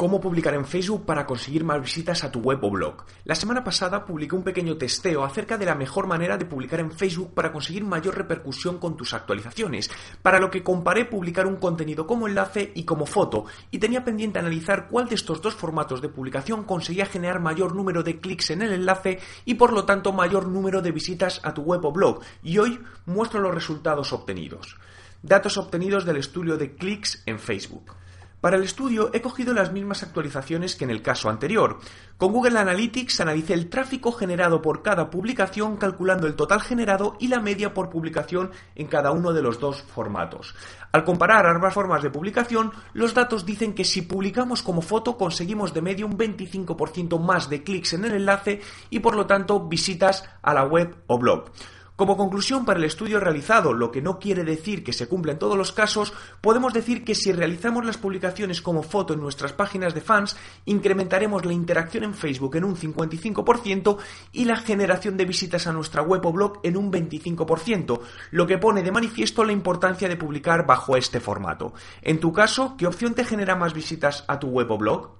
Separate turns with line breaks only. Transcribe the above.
¿Cómo publicar en Facebook para conseguir más visitas a tu web o blog? La semana pasada publiqué un pequeño testeo acerca de la mejor manera de publicar en Facebook para conseguir mayor repercusión con tus actualizaciones, para lo que comparé publicar un contenido como enlace y como foto, y tenía pendiente analizar cuál de estos dos formatos de publicación conseguía generar mayor número de clics en el enlace y por lo tanto mayor número de visitas a tu web o blog, y hoy muestro los resultados obtenidos. Datos obtenidos del estudio de clics en Facebook. Para el estudio he cogido las mismas actualizaciones que en el caso anterior. Con Google Analytics analicé el tráfico generado por cada publicación calculando el total generado y la media por publicación en cada uno de los dos formatos. Al comparar ambas formas de publicación, los datos dicen que si publicamos como foto conseguimos de media un 25% más de clics en el enlace y por lo tanto visitas a la web o blog. Como conclusión para el estudio realizado, lo que no quiere decir que se cumpla en todos los casos, podemos decir que si realizamos las publicaciones como foto en nuestras páginas de fans, incrementaremos la interacción en Facebook en un 55% y la generación de visitas a nuestra web o blog en un 25%, lo que pone de manifiesto la importancia de publicar bajo este formato. En tu caso, ¿qué opción te genera más visitas a tu web o blog?